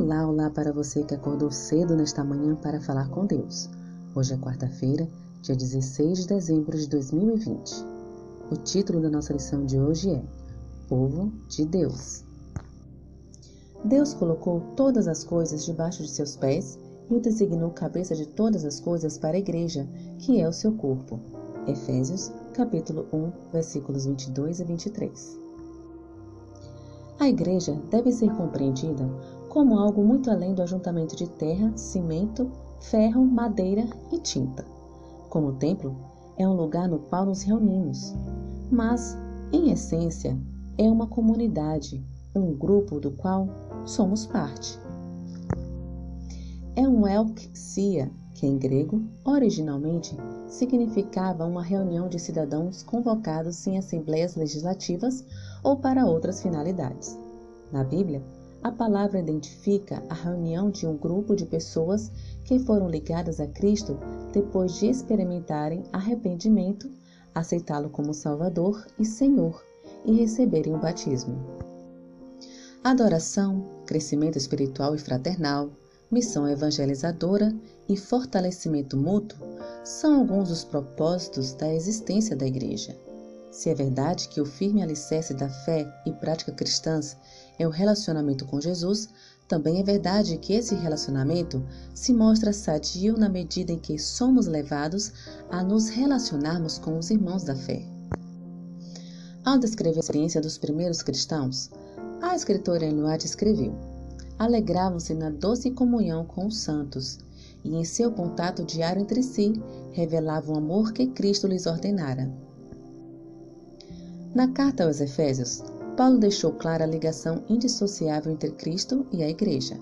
Olá, olá para você que acordou cedo nesta manhã para falar com Deus. Hoje é quarta-feira, dia 16 de dezembro de 2020. O título da nossa lição de hoje é Povo de Deus. Deus colocou todas as coisas debaixo de seus pés e o designou cabeça de todas as coisas para a igreja, que é o seu corpo. Efésios, capítulo 1, versículos 22 a 23. A igreja deve ser compreendida como algo muito além do ajuntamento de terra, cimento, ferro, madeira e tinta. Como templo, é um lugar no qual nos reunimos, mas, em essência, é uma comunidade, um grupo do qual somos parte. É um elksia, que em grego, originalmente, significava uma reunião de cidadãos convocados em assembleias legislativas ou para outras finalidades. Na Bíblia, a palavra identifica a reunião de um grupo de pessoas que foram ligadas a Cristo depois de experimentarem arrependimento, aceitá-lo como Salvador e Senhor e receberem o batismo. Adoração, crescimento espiritual e fraternal, missão evangelizadora e fortalecimento mútuo são alguns dos propósitos da existência da Igreja. Se é verdade que o firme alicerce da fé e prática cristãs é o relacionamento com Jesus, também é verdade que esse relacionamento se mostra sadio na medida em que somos levados a nos relacionarmos com os irmãos da fé. Ao descrever a experiência dos primeiros cristãos, a escritora Eloide escreveu: Alegravam-se na doce comunhão com os santos e em seu contato diário entre si revelavam o amor que Cristo lhes ordenara. Na carta aos Efésios, Paulo deixou clara a ligação indissociável entre Cristo e a Igreja.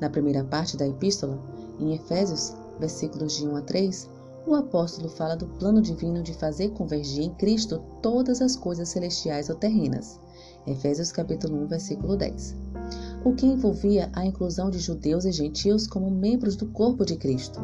Na primeira parte da epístola, em Efésios, versículos de 1 a 3, o apóstolo fala do plano divino de fazer convergir em Cristo todas as coisas celestiais ou terrenas. Efésios capítulo 1, versículo 10. O que envolvia a inclusão de judeus e gentios como membros do corpo de Cristo.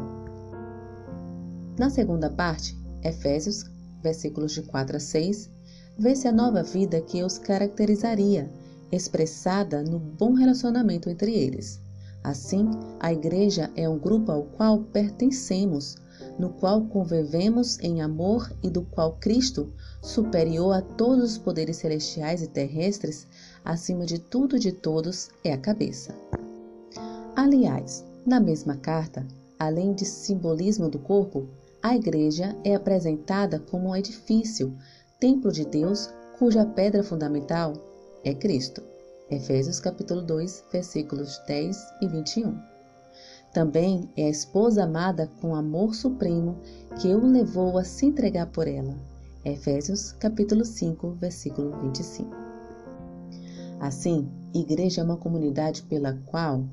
Na segunda parte, Efésios, versículos de 4 a 6, vê-se a nova vida que os caracterizaria, expressada no bom relacionamento entre eles. Assim, a Igreja é um grupo ao qual pertencemos, no qual convivemos em amor e do qual Cristo, superior a todos os poderes celestiais e terrestres, acima de tudo e de todos, é a cabeça. Aliás, na mesma carta, além de simbolismo do corpo, a igreja é apresentada como um edifício templo de Deus, cuja pedra fundamental é Cristo. Efésios capítulo 2, versículos 10 e 21. Também é a esposa amada com amor supremo que o levou a se entregar por ela. Efésios capítulo 5, versículo 25. Assim, igreja é uma comunidade pela qual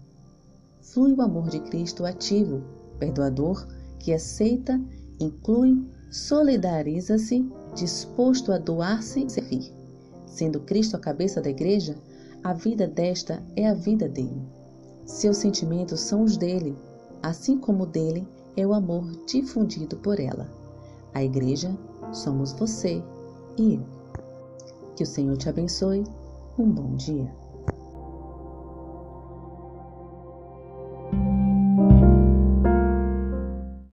flui o amor de Cristo ativo, perdoador, que aceita, inclui, solidariza-se disposto a doar-se e servir. Sendo Cristo a cabeça da igreja, a vida desta é a vida dele. Seus sentimentos são os dele, assim como o dele é o amor difundido por ela. A igreja somos você e eu. Que o Senhor te abençoe. Um bom dia.